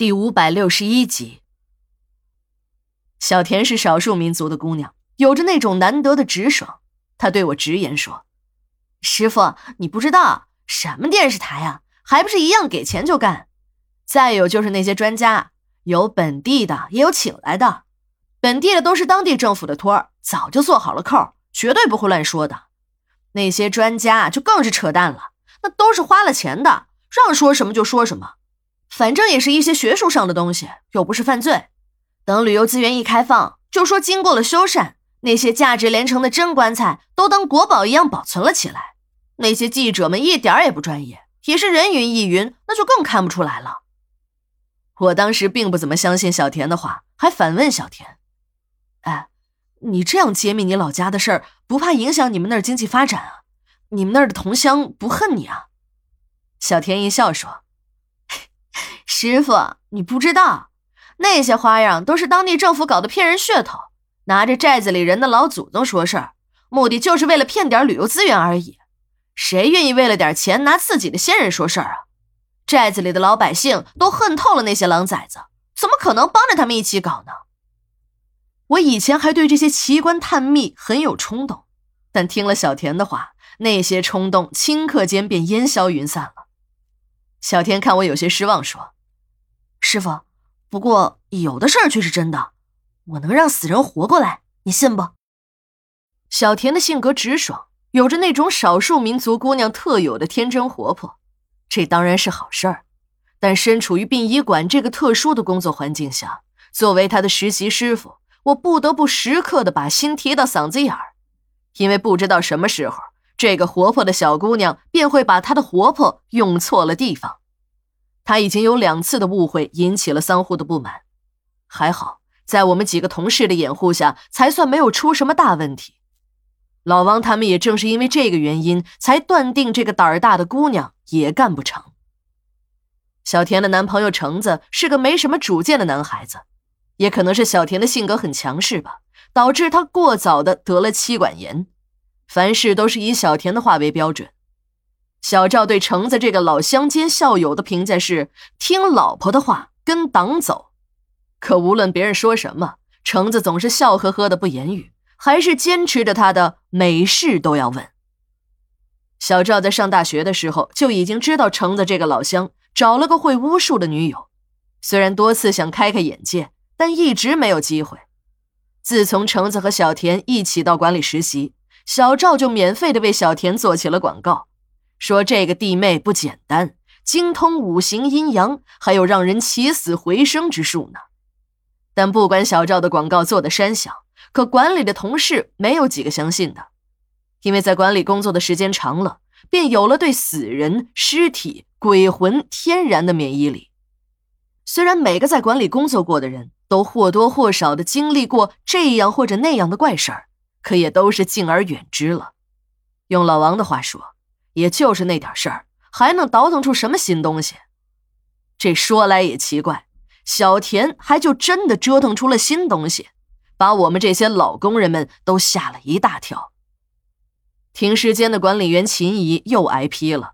第五百六十一集，小田是少数民族的姑娘，有着那种难得的直爽。她对我直言说：“师傅，你不知道什么电视台啊，还不是一样给钱就干。再有就是那些专家，有本地的，也有请来的。本地的都是当地政府的托儿，早就做好了扣，绝对不会乱说的。那些专家就更是扯淡了，那都是花了钱的，让说什么就说什么。”反正也是一些学术上的东西，又不是犯罪。等旅游资源一开放，就说经过了修缮，那些价值连城的真棺材都当国宝一样保存了起来。那些记者们一点也不专业，也是人云亦云，那就更看不出来了。我当时并不怎么相信小田的话，还反问小田：“哎，你这样揭秘你老家的事儿，不怕影响你们那儿经济发展啊？你们那儿的同乡不恨你啊？”小田一笑说。师傅，你不知道，那些花样都是当地政府搞的骗人噱头，拿着寨子里人的老祖宗说事儿，目的就是为了骗点旅游资源而已。谁愿意为了点钱拿自己的先人说事儿啊？寨子里的老百姓都恨透了那些狼崽子，怎么可能帮着他们一起搞呢？我以前还对这些奇观探秘很有冲动，但听了小田的话，那些冲动顷刻间便烟消云散了。小田看我有些失望，说。师傅，不过有的事儿却是真的，我能让死人活过来，你信不？小田的性格直爽，有着那种少数民族姑娘特有的天真活泼，这当然是好事儿。但身处于殡仪馆这个特殊的工作环境下，作为他的实习师傅，我不得不时刻的把心提到嗓子眼儿，因为不知道什么时候，这个活泼的小姑娘便会把她的活泼用错了地方。他已经有两次的误会引起了桑户的不满，还好在我们几个同事的掩护下，才算没有出什么大问题。老王他们也正是因为这个原因，才断定这个胆儿大的姑娘也干不成。小田的男朋友橙子是个没什么主见的男孩子，也可能是小田的性格很强势吧，导致他过早的得了妻管严，凡事都是以小田的话为标准。小赵对橙子这个老乡兼校友的评价是：听老婆的话，跟党走。可无论别人说什么，橙子总是笑呵呵的不言语，还是坚持着他的每事都要问。小赵在上大学的时候就已经知道橙子这个老乡找了个会巫术的女友，虽然多次想开开眼界，但一直没有机会。自从橙子和小田一起到馆里实习，小赵就免费的为小田做起了广告。说这个弟妹不简单，精通五行阴阳，还有让人起死回生之术呢。但不管小赵的广告做的山响，可管理的同事没有几个相信的，因为在管理工作的时间长了，便有了对死人、尸体、鬼魂天然的免疫力。虽然每个在管理工作过的人都或多或少的经历过这样或者那样的怪事儿，可也都是敬而远之了。用老王的话说。也就是那点事儿，还能倒腾出什么新东西？这说来也奇怪，小田还就真的折腾出了新东西，把我们这些老工人们都吓了一大跳。停尸间的管理员秦怡又挨批了。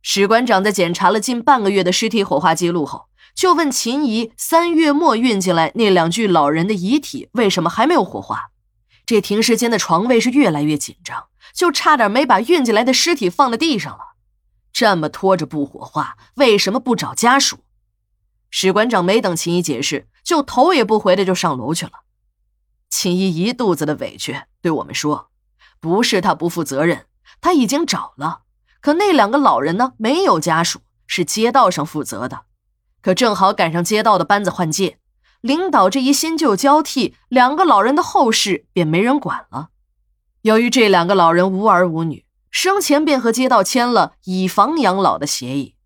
史馆长在检查了近半个月的尸体火化记录后，就问秦怡：三月末运进来那两具老人的遗体为什么还没有火化？这停尸间的床位是越来越紧张。就差点没把运进来的尸体放在地上了，这么拖着不火化，为什么不找家属？史馆长没等秦怡解释，就头也不回的就上楼去了。秦姨一肚子的委屈，对我们说：“不是他不负责任，他已经找了，可那两个老人呢，没有家属，是街道上负责的。可正好赶上街道的班子换届，领导这一新旧交替，两个老人的后事便没人管了。”由于这两个老人无儿无女，生前便和街道签了以房养老的协议。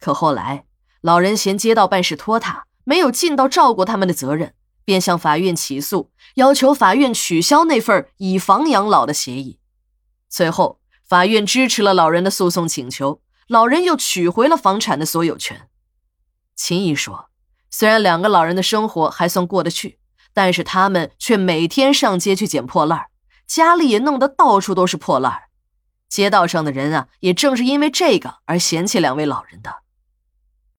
可后来，老人嫌街道办事拖沓，没有尽到照顾他们的责任，便向法院起诉，要求法院取消那份以房养老的协议。最后，法院支持了老人的诉讼请求，老人又取回了房产的所有权。秦姨说：“虽然两个老人的生活还算过得去，但是他们却每天上街去捡破烂。”家里也弄得到处都是破烂街道上的人啊，也正是因为这个而嫌弃两位老人的。